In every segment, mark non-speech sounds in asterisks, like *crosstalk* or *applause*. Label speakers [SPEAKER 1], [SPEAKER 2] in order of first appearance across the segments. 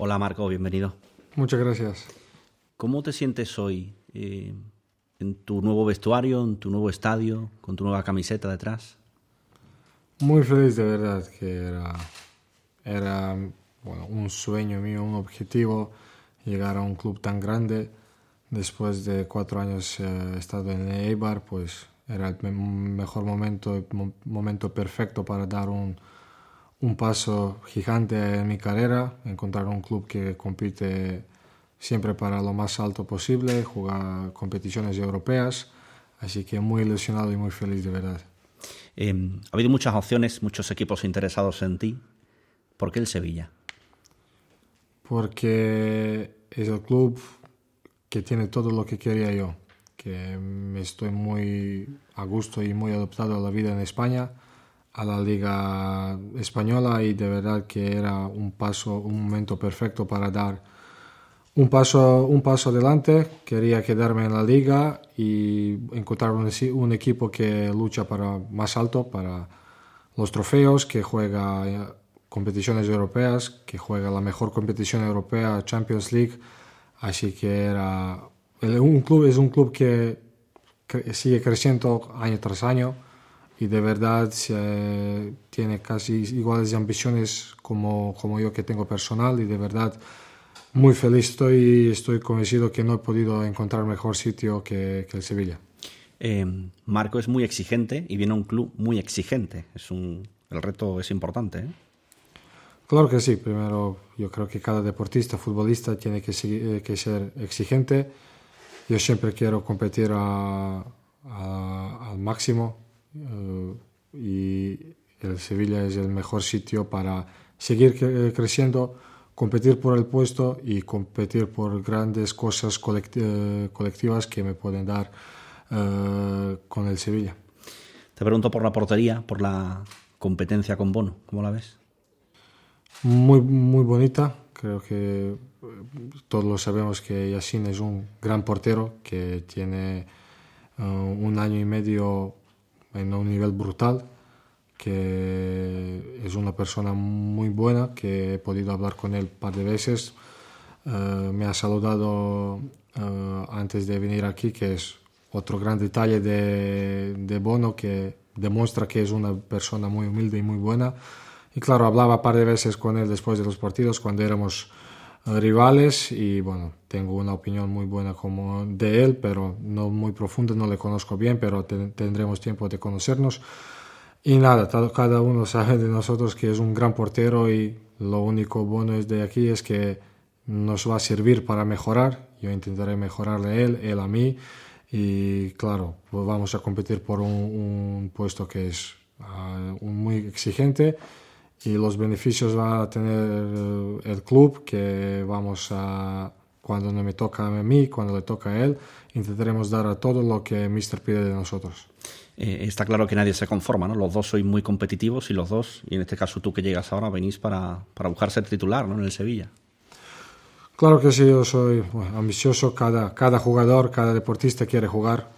[SPEAKER 1] Hola Marco, bienvenido.
[SPEAKER 2] Muchas gracias.
[SPEAKER 1] ¿Cómo te sientes hoy eh, en tu nuevo vestuario, en tu nuevo estadio, con tu nueva camiseta detrás?
[SPEAKER 2] Muy feliz de verdad, que era, era bueno, un sueño mío, un objetivo, llegar a un club tan grande. Después de cuatro años eh, he estado en Eibar, pues era el mejor momento, el momento perfecto para dar un, un paso gigante en mi carrera, encontrar un club que compite siempre para lo más alto posible, jugar competiciones europeas, así que muy ilusionado y muy feliz de verdad.
[SPEAKER 1] Eh, ha habido muchas opciones, muchos equipos interesados en ti. ¿Por qué el Sevilla?
[SPEAKER 2] Porque es el club que tiene todo lo que quería yo, que me estoy muy a gusto y muy adaptado a la vida en España, a la liga española y de verdad que era un paso, un momento perfecto para dar un paso, un paso adelante. Quería quedarme en la liga y encontrar un, un equipo que lucha para más alto, para los trofeos, que juega competiciones europeas, que juega la mejor competición europea, Champions League. Así que era un club es un club que, sigue creciendo año tras año y de verdad tiene casi iguales ambiciones como, como yo que tengo personal y de verdad muy feliz estoy y estoy convencido que no he podido encontrar mejor sitio que, que el Sevilla.
[SPEAKER 1] Eh, Marco es muy exigente y viene a un club muy exigente. Es un, el reto es importante. ¿eh?
[SPEAKER 2] Claro que sí. Primero, yo creo que cada deportista, futbolista, tiene que, eh, que ser exigente. Yo siempre quiero competir a, al máximo eh, y el Sevilla es el mejor sitio para seguir eh, creciendo, competir por el puesto y competir por grandes cosas colectivas que me pueden dar con el Sevilla.
[SPEAKER 1] Te pregunto por la portería, por la competencia con Bono, ¿cómo la ves?
[SPEAKER 2] muy, muy bonita. Creo que eh, todos lo sabemos que Yassin es un gran portero que tiene eh, un año y medio en un nivel brutal, que es una persona muy buena, que he podido hablar con él un par de veces. Eh, me ha saludado antes de venir aquí, que es otro gran detalle de, de Bono, que demuestra que es una persona muy humilde y muy buena. Y claro, hablaba un par de veces con él después de los partidos cuando éramos rivales y bueno, tengo una opinión muy buena como de él, pero no muy profunda, no le conozco bien, pero tendremos tiempo de conocernos. Y nada, cada uno sabe de nosotros que es un gran portero y lo único bueno es de aquí es que nos va a servir para mejorar. Yo intentaré mejorarle a él, él a mí. Y claro, pues vamos a competir por un, puesto que es ah, muy exigente y los beneficios va a tener el club que vamos a cuando no me toca a mí, cuando le toca a él, intentaremos dar a todo lo que Mister pide de nosotros.
[SPEAKER 1] Eh, está claro que nadie se conforma, ¿no? Los dos sois muy competitivos y los dos, y en este caso tú que llegas ahora, venís para, para buscar ser titular, ¿no? En el Sevilla.
[SPEAKER 2] Claro que sí, yo soy ambicioso, cada, cada jugador, cada deportista quiere jugar.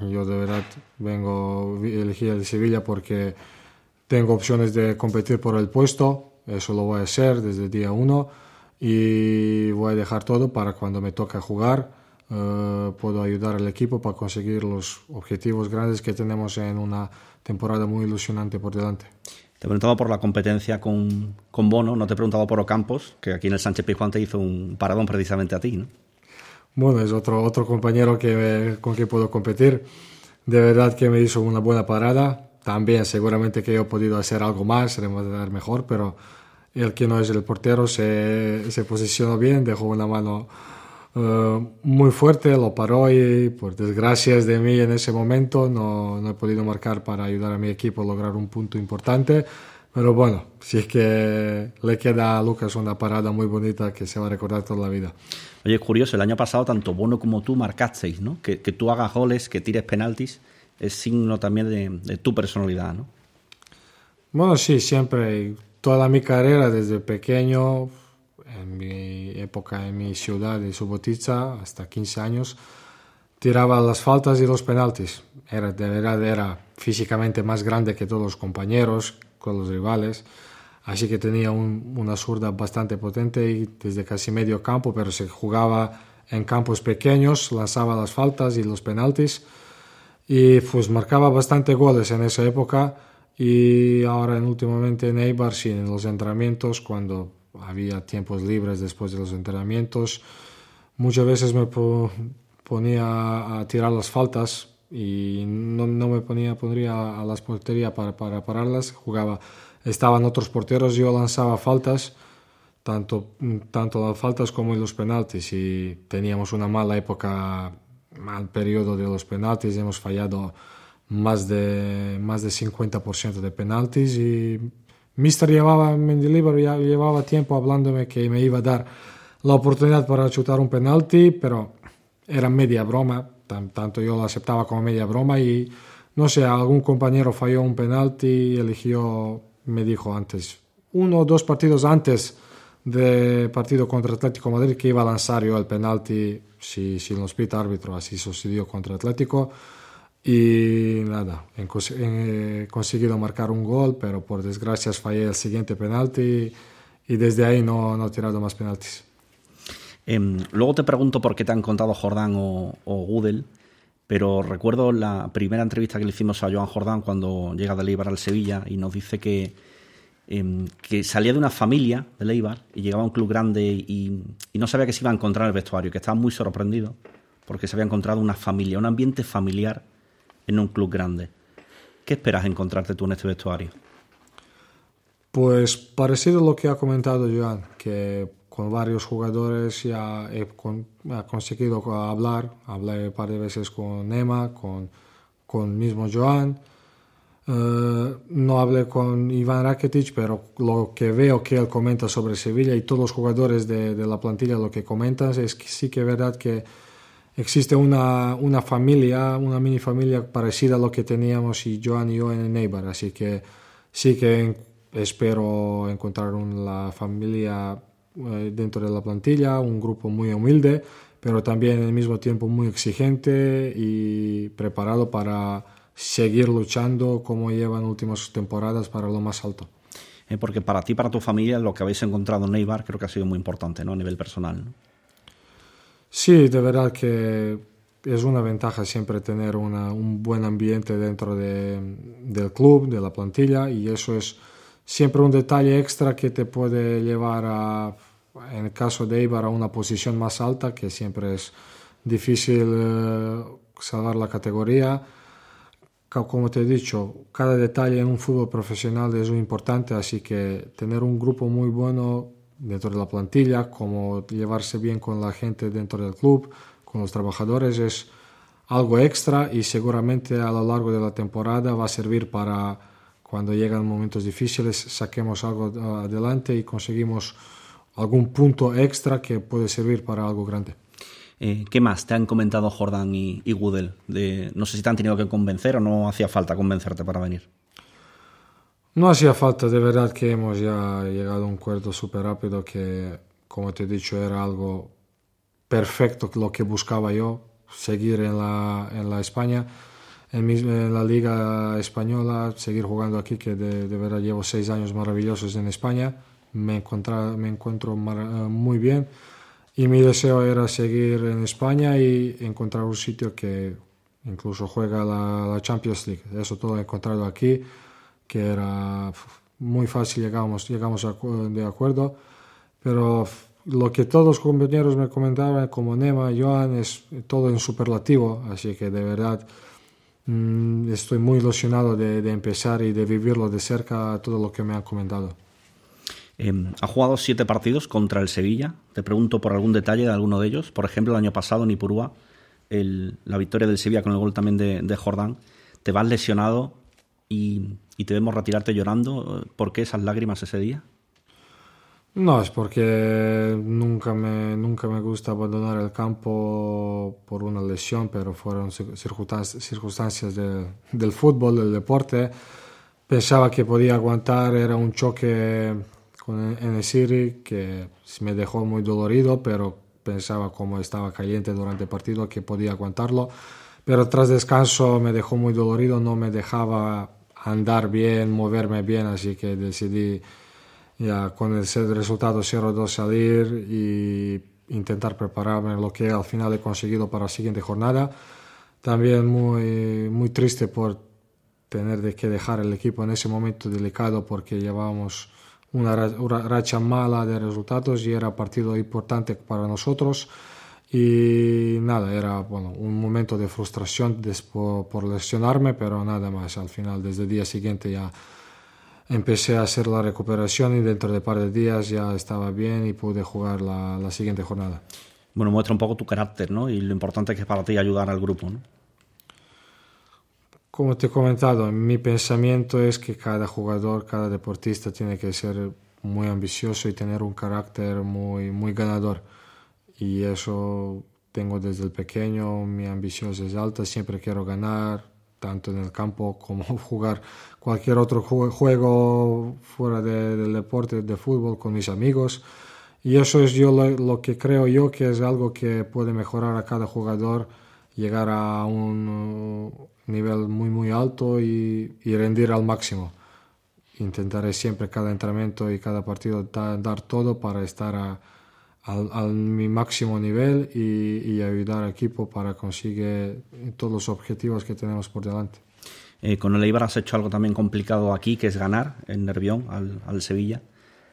[SPEAKER 2] Yo de verdad vengo a elegir el Sevilla porque tengo opciones de competir por el puesto, eso lo voy a hacer desde día uno y voy a dejar todo para cuando me toque jugar. Eh, puedo ayudar al equipo para conseguir los objetivos grandes que tenemos en una temporada muy ilusionante por delante.
[SPEAKER 1] Te he preguntado por la competencia con, con Bono, no te he preguntado por Ocampos, que aquí en el Sánchez Pizjuán te hizo un paradón precisamente a ti, ¿no?
[SPEAKER 2] Bueno, es otro, otro compañero que, con quien puedo competir. De verdad que me hizo una buena parada también seguramente que yo he podido hacer algo más, dar mejor, pero el que no es el portero se, se posicionó bien, dejó una mano eh, muy fuerte, lo paró y por desgracias de mí en ese momento no, no, he podido marcar para ayudar a mi equipo a lograr un punto importante. Pero bueno, si es que le queda a Lucas una parada muy bonita que se va a recordar toda la vida.
[SPEAKER 1] Oye, curioso, el año pasado tanto Bono como tú marcasteis, ¿no? Que, que tú hagas goles, que tires penaltis es signo también de, tu personalidad, ¿no?
[SPEAKER 2] Bueno, sí, siempre, toda mi carrera desde pequeño, en mi época en mi ciudad de Subotica, hasta 15 años, tiraba las faltas y los penaltis. Era, de verdad era físicamente más grande que todos los compañeros, con los rivales. así que tenía una zurda bastante potente y desde casi medio campo, pero se jugaba en campos pequeños, lanzaba las faltas y los penaltis y pues marcaba bastante goles en esa época y ahora últimamente en Eibar sí, en los entrenamientos cuando había tiempos libres después de los entrenamientos muchas veces me ponía a tirar las faltas y no, no me ponía pondría a las porterías para, para pararlas jugaba estaban otros porteros yo lanzaba faltas tanto, tanto las faltas como los penaltis y teníamos una mala época mal periodo de los penaltis hemos fallado más de más de 50% de penaltis y Mister llevaba Mendilibar llevaba tiempo hablándome que me iba a dar la oportunidad para chutar un penalti pero era media broma tanto yo lo aceptaba como media broma y no sé, algún compañero falló un penalti y eligió, me dijo antes, uno o dos partidos antes del partido contra Atlético Madrid que iba a lanzar yo el penalti si, si lo pita árbitro, así sucedió contra Atlético. Y nada, he conseguido marcar un gol, pero por desgracia fallé el siguiente penalti y desde ahí no, no he tirado más penaltis.
[SPEAKER 1] Em, luego te pregunto por qué te han contado Jordán o, o Gudel, pero recuerdo la primera entrevista que le hicimos a Joan Jordán cuando llega de Leibar al Sevilla y nos dice que, em, que salía de una familia de Leibar y llegaba a un club grande y, y, no sabía que se iba a encontrar en el vestuario, que estaba muy sorprendido porque se había encontrado una familia, un ambiente familiar en un club grande. ¿Qué esperas encontrarte tú en este vestuario?
[SPEAKER 2] Pues parecido a lo que ha comentado Joan, que con varios jugadores ya he, conseguido hablar. Hablé un par de veces con Emma, con, con mismo Joan. Eh, no hablé con Iván Rakitic, pero lo que veo que él comenta sobre Sevilla y todos los jugadores de, la plantilla lo que comentan es que sí que es verdad que existe una, una, familia, una mini familia parecida a lo que teníamos y Joan y yo en Neighbor. Así que sí que espero encontrar una familia eh, dentro de la plantilla, un grupo muy humilde, pero también al mismo tiempo muy exigente y preparado para seguir luchando como llevan últimas temporadas para lo más alto.
[SPEAKER 1] Eh, porque para ti, para tu familia, lo que habéis encontrado en Neibar creo que ha sido muy importante ¿no? a nivel personal.
[SPEAKER 2] Sí, de verdad que es una ventaja siempre tener un buen ambiente dentro de, del club, de la plantilla, y eso es siempre un detalle extra que te puede llevar a, en el caso de Eibar, a una posición más alta, que siempre es difícil eh, salvar la categoría. Como te he dicho, cada detalle en un fútbol profesional es muy importante, así que tener un grupo muy bueno dentro de la plantilla, como llevarse bien con la gente dentro del club, con los trabajadores, es algo extra y seguramente a lo largo de la temporada va a servir para cuando llegan momentos difíciles saquemos algo adelante y conseguimos algún punto extra que puede servir para algo grande.
[SPEAKER 1] Eh, ¿Qué más te han comentado Jordan y, y Gudel? De, no sé si te han tenido que convencer o no hacía falta convencerte para venir.
[SPEAKER 2] No hacía falta, de verdad que hemos ya llegado a un acuerdo súper rápido que, como te he dicho, era algo perfecto lo que buscaba yo, seguir en la, en la España en, la Liga Española, seguir jugando aquí, que de, verdad llevo seis años maravillosos en España. Me, me encuentro muy bien y mi deseo era seguir en España y encontrar un sitio que incluso juega la, Champions League. Eso todo he encontrado aquí, que era muy fácil, llegamos, llegamos de acuerdo, pero lo que todos los compañeros me comentaban, como Nema, Joan, es todo en superlativo, así que de verdad Mm, estoy muy ilusionado de, empezar y de vivirlo de cerca todo lo que me han comentado.
[SPEAKER 1] Em, ha jugado siete partidos contra el Sevilla. Te pregunto por algún detalle de alguno de ellos. Por ejemplo, el año pasado en Ipurúa, la victoria del Sevilla con el gol también de, Jordán. Te vas lesionado y, y, te vemos retirarte llorando. ¿Por qué esas lágrimas ese día?
[SPEAKER 2] No, es porque nunca me, nunca me gusta abandonar el campo por una lesión, pero fueron circunstancias del fútbol, del deporte. Pensaba que podía aguantar, era un choque con, en el Siri que me dejó muy dolorido, pero pensaba como estaba caliente durante el partido que podía aguantarlo. Pero tras descanso me dejó muy dolorido, no me dejaba andar bien, moverme bien, así que decidí ya con el resultado 0-2 salir y intentar prepararme lo que al final he conseguido para la siguiente jornada. También muy, muy triste por tener que dejar el equipo en ese momento delicado porque llevábamos una racha mala de resultados y era partido importante para nosotros. Y nada, era bueno, un momento de frustración después por lesionarme, pero nada más. Al final, desde el día siguiente ya empecé a hacer la recuperación y dentro de un par de días ya estaba bien y pude jugar la, la, siguiente jornada.
[SPEAKER 1] Bueno, muestra un poco tu carácter, ¿no? Y lo importante que es para ti ayudar al grupo, ¿no?
[SPEAKER 2] Como te he comentado, mi pensamiento es que cada jugador, cada deportista tiene que ser muy ambicioso y tener un carácter muy, muy ganador. Y eso tengo desde el pequeño, mi ambición es alta, siempre quiero ganar, tanto en el campo como *laughs* jugar cualquier otro juego fuera del deporte, de fútbol, con mis amigos. Y eso es yo lo que creo yo que es algo que puede mejorar a cada jugador, llegar a un nivel muy muy alto y, rendir al máximo. Intentaré siempre cada entrenamiento y cada partido dar todo para estar a, al, mi máximo nivel y, ayudar al equipo para conseguir todos los objetivos que tenemos por delante.
[SPEAKER 1] Eh, con el Eibar has hecho algo también complicado aquí, que es ganar en Nervión al, al Sevilla.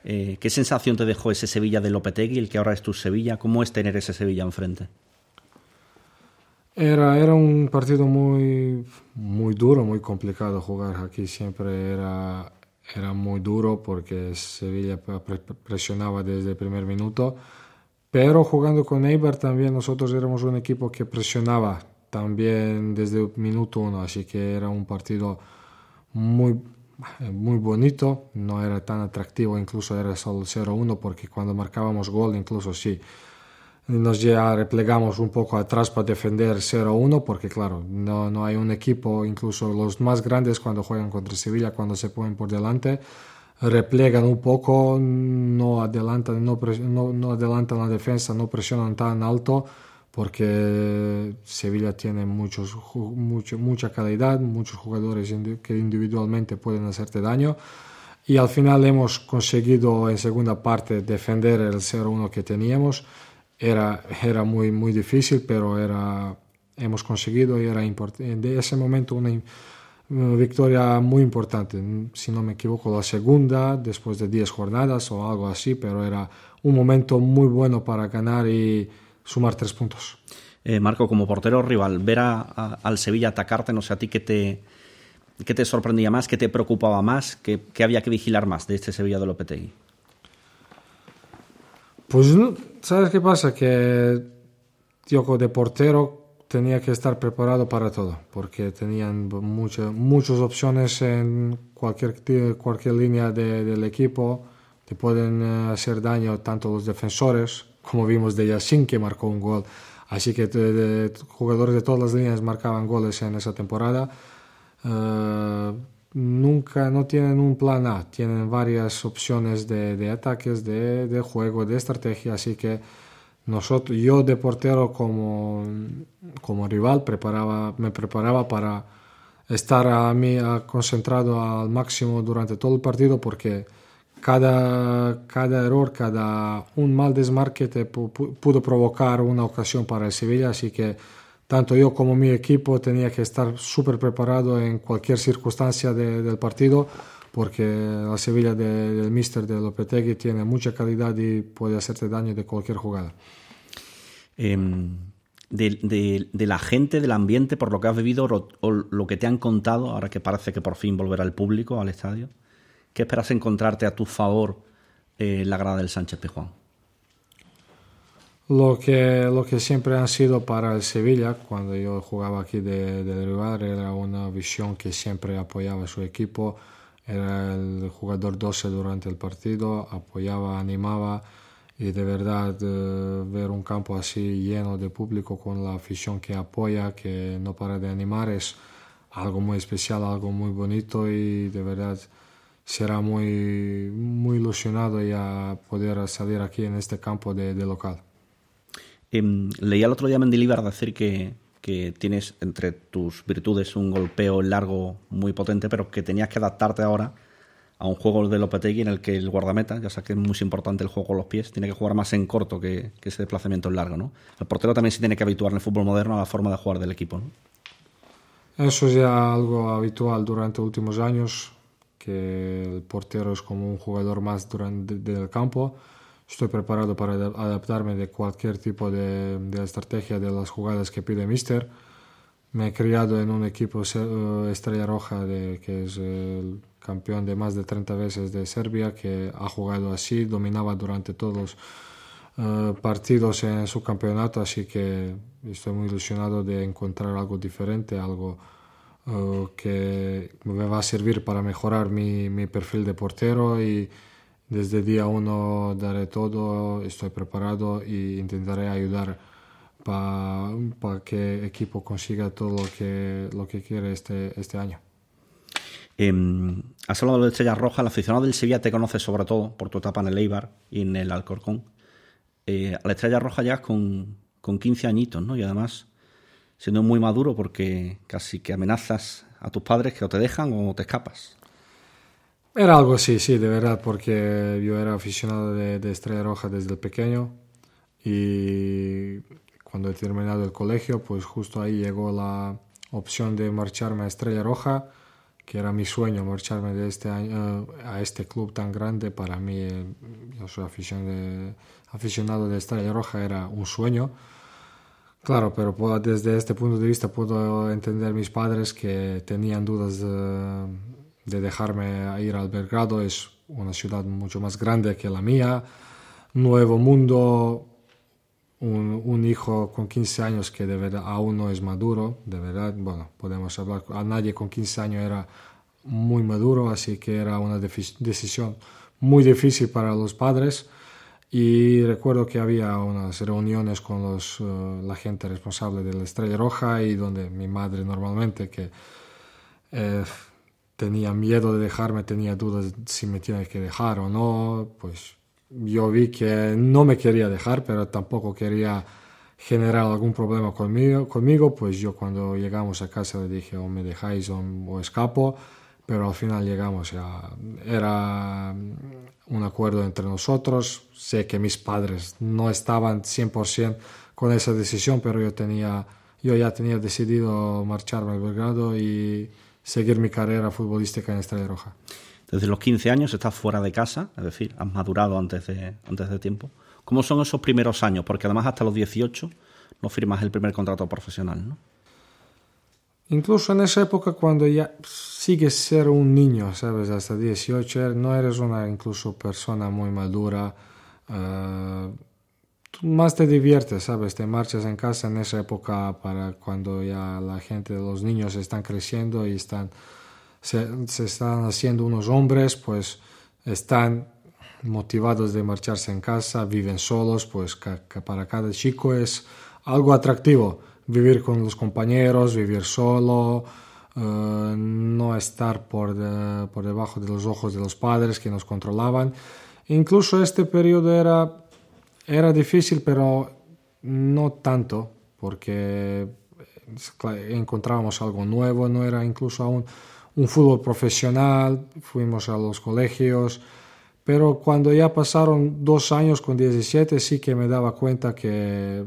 [SPEAKER 1] Eh, ¿Qué sensación te dejó ese Sevilla de Lopetegui, el que ahora es tu Sevilla? ¿Cómo es tener ese Sevilla enfrente?
[SPEAKER 2] Era, era un partido muy, muy duro, muy complicado jugar aquí. Siempre era, era muy duro porque Sevilla presionaba desde el primer minuto. Pero jugando con Eibar también nosotros éramos un equipo que presionaba también desde el minuto uno. Así que era un partido muy, muy bonito. No era tan atractivo, incluso era solo 0-1 porque cuando marcábamos gol incluso sí nos ya replegamos un poco atrás para defender 0-1 porque claro, no, no hay un equipo, incluso los más grandes cuando juegan contra Sevilla, cuando se ponen por delante, replegan un poco, no adelantan, no, no, no adelantan la defensa, no presionan tan alto porque Sevilla tiene muchos, mucho, mucha calidad, muchos jugadores que individualmente pueden hacerte daño. Y al final hemos conseguido en segunda parte defender el 0-1 que teníamos era, era muy, muy difícil, pero era, hemos conseguido y era importante. De ese momento una, victoria muy importante, si no me equivoco, la segunda después de 10 jornadas o algo así, pero era un momento muy bueno para ganar y sumar tres puntos.
[SPEAKER 1] Eh, Marco, como portero rival, ver a, al Sevilla atacarte, no sé a ti qué te, qué te sorprendía más, qué te preocupaba más, qué, qué había que vigilar más de este Sevilla de Lopetegui.
[SPEAKER 2] Pues, ¿sabes qué pasa? Que yo de portero tenía que estar preparado para todo, porque tenían muchas muchas opciones en cualquier, cualquier línea del equipo. Te pueden eh, hacer daño tanto los defensores, como vimos de Yassin, que marcó un gol. Así que jugadores de todas las líneas marcaban goles en esa temporada. Uh, nunca no tienen un plan A, tienen varias opciones de, de ataques, de, de, juego, de estrategia, así que nosotros, yo de portero como, como rival preparaba, me preparaba para estar a mí concentrado al máximo durante todo el partido porque cada, cada error, cada un mal desmarque te pudo provocar una ocasión para el Sevilla, así que tanto yo como mi equipo tenía que estar súper preparado en cualquier circunstancia del partido porque la Sevilla del Mister de Lopetegui tiene mucha calidad y puede hacerte daño de cualquier jugada.
[SPEAKER 1] Em, de, la gente, del ambiente, por lo que has vivido o lo que te han contado, ahora que parece que por fin volverá el público al estadio, ¿qué esperas encontrarte a tu favor en eh, la grada del Sánchez Pijuán?
[SPEAKER 2] Lo que, lo que siempre han sido para el Sevilla, cuando yo jugaba aquí de, de rival, era una visión que siempre apoyaba a su equipo, era el jugador 12 durante el partido, apoyaba, animaba y de verdad eh, ver un campo así lleno de público con la afición que apoya, que no para de animar, es algo muy especial, algo muy bonito y de verdad será muy, muy ilusionado ya poder salir aquí en este campo de, de local.
[SPEAKER 1] Eh, leía el otro día Mendilibar decir que, tienes entre tus virtudes un golpeo largo muy potente, pero que tenías que adaptarte ahora a un juego de Lopetegui en el que el guardameta, ya sabes que es muy importante el juego con los pies, tiene que jugar más en corto que, ese desplazamiento en largo, ¿no? El portero también se tiene que habituar en el fútbol moderno a la forma de jugar del equipo.
[SPEAKER 2] Eso es ya algo habitual durante los últimos años, que el portero es como un jugador más durante del campo. Estoy preparado para adaptarme de cualquier tipo de, de estrategia de las jugadas que pide Mister. Me he criado en un equipo eh, Estrella Roja, de, que es el campeón de más de 30 veces de Serbia, que ha jugado así, dominaba durante todos los eh, partidos en su campeonato, así que estoy muy ilusionado de encontrar algo diferente, algo eh, que me va a servir para mejorar mi, mi perfil de portero y desde día uno daré todo, estoy preparado e intentaré ayudar para que el equipo consiga todo lo que, lo que quiere este, este año.
[SPEAKER 1] Eh, has hablado de Estrella Roja, el aficionado del Sevilla te conoce sobre todo por tu etapa en el Eibar y en el Alcorcón. Eh, a la Estrella Roja ya con, con 15 añitos, ¿no? Y además siendo muy maduro porque casi que amenazas a tus padres que o te dejan o te escapas.
[SPEAKER 2] Era algo así, sí, de verdad, porque yo era aficionado de, de Estrella Roja desde pequeño y cuando he terminado el colegio, pues justo ahí llegó la opción de marcharme a Estrella Roja que era mi sueño marcharme de este año, a este club tan grande. Para mí, eh, yo soy aficionado de Estrella Roja, era un sueño. Claro, pero desde este punto de vista puedo entender mis padres que tenían dudas de dejarme ir al Belgrado. Es una ciudad mucho más grande que la mía, nuevo mundo, un, un, hijo con 15 años que de verdad aún no es maduro, de verdad, bueno, podemos hablar, a nadie con 15 años era muy maduro, así que era una decisión muy difícil para los padres. Y recuerdo que había unas reuniones con los, eh, la gente responsable de la Estrella Roja y donde mi madre normalmente que eh, tenía miedo de dejarme, tenía dudas si me tiene que dejar o no, pues yo vi que no me quería dejar, pero tampoco quería generar algún problema conmigo, conmigo pues yo cuando llegamos a casa le dije o me dejáis o, escapo, pero al final llegamos a... Era un acuerdo entre nosotros, sé que mis padres no estaban 100% con esa decisión, pero yo, tenía, yo ya tenía decidido marcharme al Belgrado y seguir mi carrera futbolística en Estrella Roja
[SPEAKER 1] desde los 15 años estás fuera de casa, es decir, has madurado antes de, antes de tiempo. ¿Cómo son esos primeros años? Porque además hasta los 18 no firmas el primer contrato profesional, ¿no?
[SPEAKER 2] Incluso en esa época cuando ya sigues ser un niño, ¿sabes? Hasta 18 no eres una incluso persona muy madura. Uh, más te diviertes, ¿sabes? Te marchas en casa en esa época para cuando ya la gente, los niños están creciendo y están se, están haciendo unos hombres, pues están motivados de marcharse en casa, viven solos, pues que, para cada chico es algo atractivo vivir con los compañeros, vivir solo, eh, no estar por, por debajo de los ojos de los padres que nos controlaban. Incluso este periodo era, era difícil, pero no tanto, porque encontrábamos algo nuevo, no era incluso aún un fútbol profesional, fuimos a los colegios, pero cuando ya pasaron dos años con 17 sí que me daba cuenta que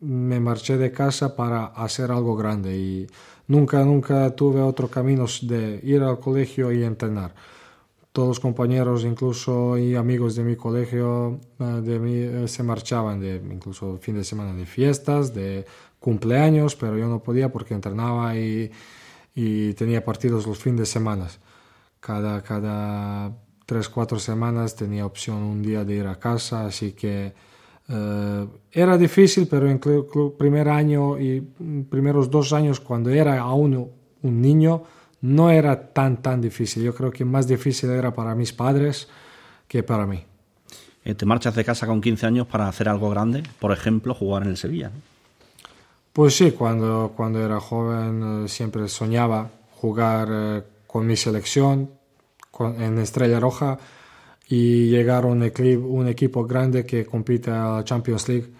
[SPEAKER 2] me marché de casa para hacer algo grande y nunca, nunca tuve otro camino de ir al colegio y entrenar. Todos compañeros, incluso y amigos de mi colegio, eh, de mí, eh, se marchaban de incluso fin de semana de fiestas, de cumpleaños, pero yo no podía porque entrenaba y y tenía partidos los fines de semana. Cada, cada tres, cuatro semanas tenía opción un día de ir a casa, así que eh, era difícil, pero en el primer año y primeros dos años, cuando era aún un niño, no era tan, tan difícil. Yo creo que más difícil era para mis padres que para mí.
[SPEAKER 1] Eh, te marchas de casa con 15 años para hacer algo grande, por ejemplo, jugar en el Sevilla.
[SPEAKER 2] Pues sí, cuando, cuando era joven eh, siempre soñaba jugar eh, con mi selección en Estrella Roja y llegar a un, un equipo grande que compite a la Champions League.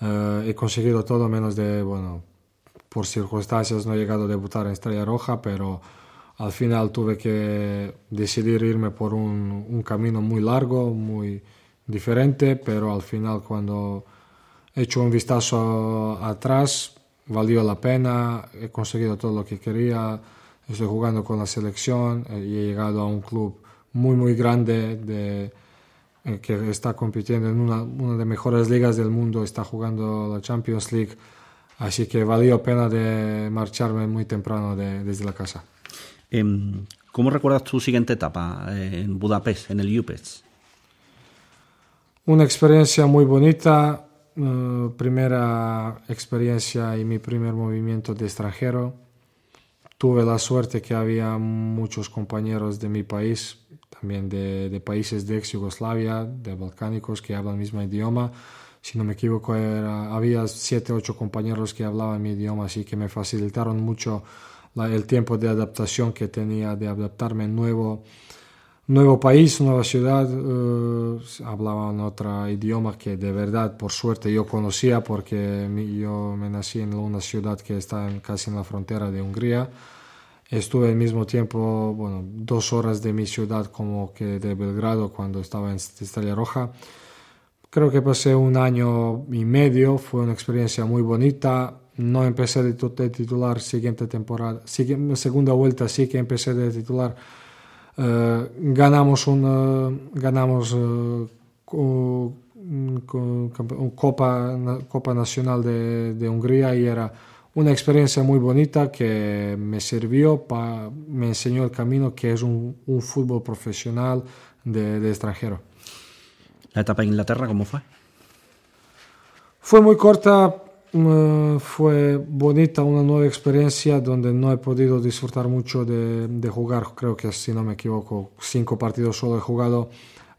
[SPEAKER 2] Eh, he conseguido todo menos de, bueno, por circunstancias no he llegado a debutar en Estrella Roja, pero al final tuve que decidir irme por un, un camino muy largo, muy diferente, pero al final cuando he hecho un vistazo atrás, valió la pena, he conseguido todo lo que quería, estoy jugando con la selección eh, y he llegado a un club muy, muy grande de, eh, que está compitiendo en una, una de las mejores ligas del mundo, está jugando la Champions League, así que valió pena de marcharme muy temprano de, desde la casa.
[SPEAKER 1] Em, ¿Cómo recuerdas tu siguiente etapa eh, en Budapest, en el UPES?
[SPEAKER 2] Una experiencia muy bonita, uh, primera experiencia y mi primer movimiento de extranjero. Tuve la suerte que había muchos compañeros de mi país, también de, de países de ex Yugoslavia, de balcánicos que hablan el mismo idioma. Si no me equivoco, era, había siete, ocho compañeros que hablaban mi idioma, así que me facilitaron mucho el tiempo de adaptación que tenía, de adaptarme a nuevo, nuevo país, nueva ciudad. Uh, hablaban otro idioma que de verdad, por suerte, yo conocía porque yo me nací en una ciudad que está en, casi en la frontera de Hungría. Estuve al mismo tiempo, bueno, dos horas de mi ciudad como que de Belgrado cuando estaba en Estrella Roja. Creo que pasé un año y medio, fue una experiencia muy bonita no empecé de, titular siguiente temporada, segunda vuelta sí que empecé de titular. Uh, ganamos una, ganamos uh, Copa, Copa Nacional de, de, Hungría y era una experiencia muy bonita que me sirvió, pa, me enseñó el camino que es un, un fútbol profesional de, de extranjero.
[SPEAKER 1] ¿La etapa en Inglaterra cómo fue?
[SPEAKER 2] Fue muy corta fue bonita, una nueva experiencia donde no he podido disfrutar mucho de, de, jugar. Creo que, si no me equivoco, cinco partidos solo he jugado.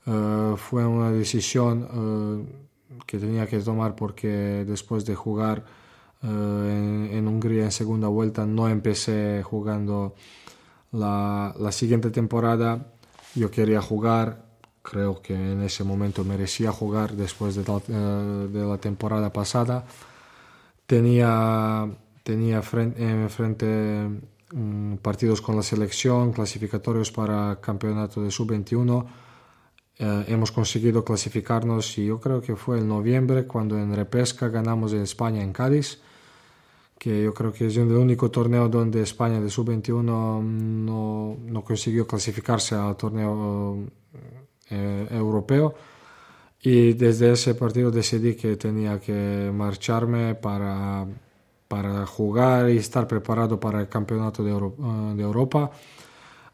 [SPEAKER 2] Uh, fue una decisión uh, que tenía que tomar porque después de jugar uh, en, en, Hungría en segunda vuelta no empecé jugando la, la siguiente temporada. Yo quería jugar, creo que en ese momento merecía jugar después de la, de la temporada pasada tenía, tenía frente, frente um, partidos con la selección, clasificatorios para campeonato de sub-21. Eh, hemos conseguido clasificarnos y yo creo que fue en noviembre cuando en repesca ganamos en España en Cádiz, que yo creo que es el único torneo donde España de sub-21 no, no, consiguió clasificarse al torneo eh, europeo y desde ese partido decidí que tenía que marcharme para, para jugar y estar preparado para el campeonato de, eh, de Europa.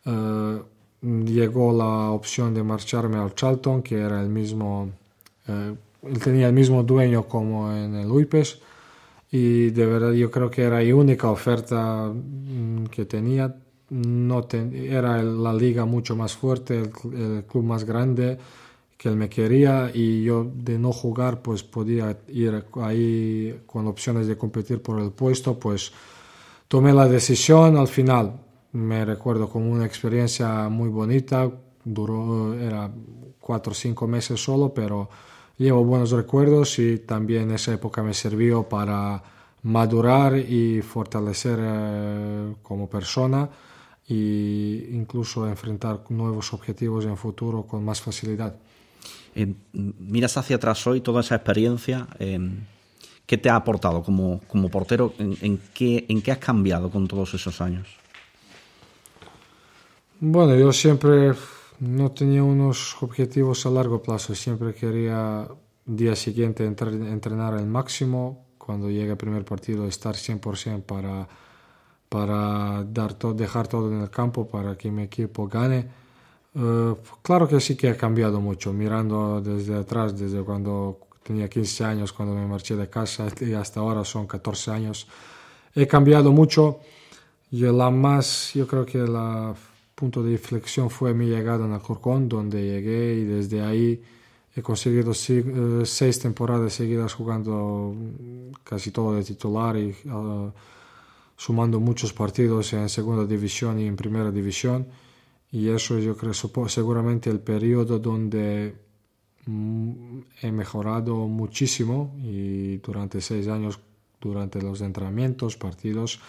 [SPEAKER 2] Uh, llegó la opción de marcharme al Charlton, que era el mismo, uh, tenía el mismo dueño como en el UIPES. Y de verdad yo creo que era la única oferta mm, que tenía. No ten, era la liga mucho más fuerte, el, el club más grande que él me quería y yo de no jugar pues podía ir ahí con opciones de competir por el puesto, pues tomé la decisión al final. Me recuerdo como una experiencia muy bonita, duró, era cuatro o cinco meses solo, pero llevo buenos recuerdos y también esa época me sirvió para madurar y fortalecer eh, como persona e incluso enfrentar nuevos objetivos en futuro con más facilidad.
[SPEAKER 1] Eh, miras hacia atrás hoy, toda esa experiencia, eh, ¿qué te ha aportado como, como portero? ¿En, en, qué, ¿En qué has cambiado con todos esos años?
[SPEAKER 2] Bueno, yo siempre no tenía unos objetivos a largo plazo, siempre quería día siguiente entrar, entrenar al máximo, cuando llegue el primer partido estar 100% para, para dar todo, dejar todo en el campo para que mi equipo gane Uh, claro que sí que ha cambiado mucho, mirando desde atrás, desde cuando tenía 15 años, cuando me marché de casa, y hasta ahora son 14 años. He cambiado mucho y la más, yo creo que el punto de inflexión fue mi llegada en Alcorcón, donde llegué y desde ahí he conseguido uh, seis temporadas seguidas jugando casi todo de titular y uh, sumando muchos partidos en segunda división y en primera división. Y eso yo creo seguramente el periodo donde mm, he mejorado muchísimo y durante seis años, durante los entrenamientos, partidos,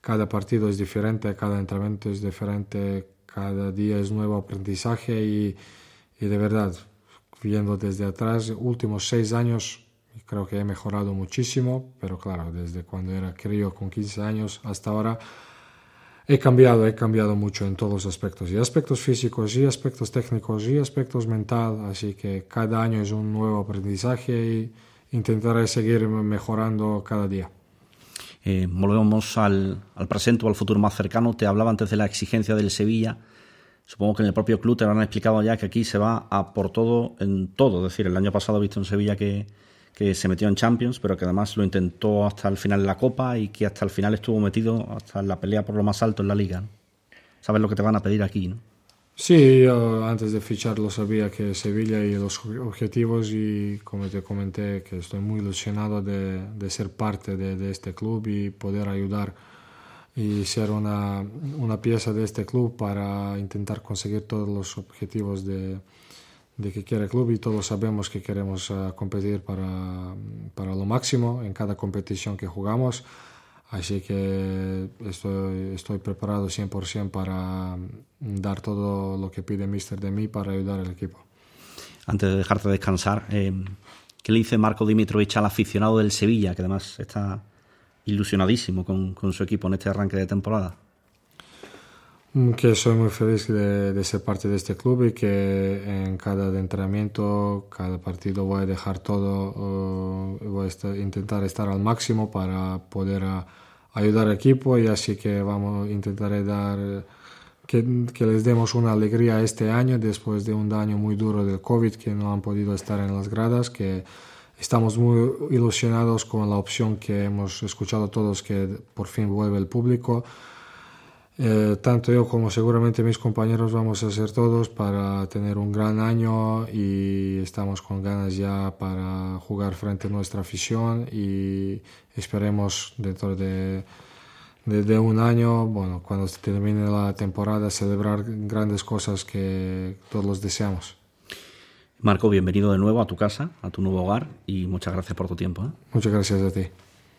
[SPEAKER 2] cada partido es diferente, cada entrenamiento es diferente, cada día es nuevo aprendizaje y, y de verdad, viendo desde atrás, últimos seis años creo que he mejorado muchísimo, pero claro, desde cuando era crío con 15 años hasta ahora he cambiado, he cambiado mucho en todos los aspectos, y aspectos físicos, y aspectos técnicos, y aspectos mental, así que cada año es un nuevo aprendizaje y intentaré seguir mejorando cada día.
[SPEAKER 1] Eh, volvemos al, al, presente o al futuro más cercano. Te hablaba antes de la exigencia del Sevilla. Supongo que en el propio club te habrán explicado ya que aquí se va a por todo en todo. Es decir, el año pasado he visto en Sevilla que, que se metió en Champions, pero que además lo intentó hasta el final de la Copa y que hasta el final estuvo metido hasta la pelea por lo más alto en la Liga. Sabes lo que te van a pedir aquí, ¿no?
[SPEAKER 2] Sí, yo antes de fichar lo sabía que Sevilla y los objetivos y como te comenté que estoy muy ilusionado de, de ser parte de, de, este club y poder ayudar y ser una, una, pieza de este club para intentar conseguir todos los objetivos de, de que quiere el club y todos sabemos que queremos uh, competir para, para lo máximo en cada competición que jugamos. Así que estoy, estoy preparado 100% para dar todo lo que pide Mister de mí para ayudar al equipo.
[SPEAKER 1] Antes de dejarte descansar, eh, ¿qué le dice Marco Dimitrovich al aficionado del Sevilla, que además está ilusionadísimo con, con su equipo en este arranque de temporada?
[SPEAKER 2] Que soy muy feliz de, de, ser parte de este club y que en cada entrenamiento, cada partido voy a dejar todo, uh, voy a estar, intentar estar al máximo para poder uh, ayudar al equipo y así que vamos, intentaré dar, que, que, les demos una alegría este año después de un año muy duro del COVID que no han podido estar en las gradas, que estamos muy ilusionados con la opción que hemos escuchado todos que por fin vuelve el público. Eh, tanto yo como seguramente mis compañeros vamos a hacer todos para tener un gran año y estamos con ganas ya para jugar frente a nuestra afición y esperemos dentro de, de, de un año, bueno, cuando se termine la temporada, celebrar grandes cosas que todos deseamos.
[SPEAKER 1] Marco, bienvenido de nuevo a tu casa, a tu nuevo hogar y muchas gracias por tu tiempo. ¿eh?
[SPEAKER 2] Muchas gracias a ti.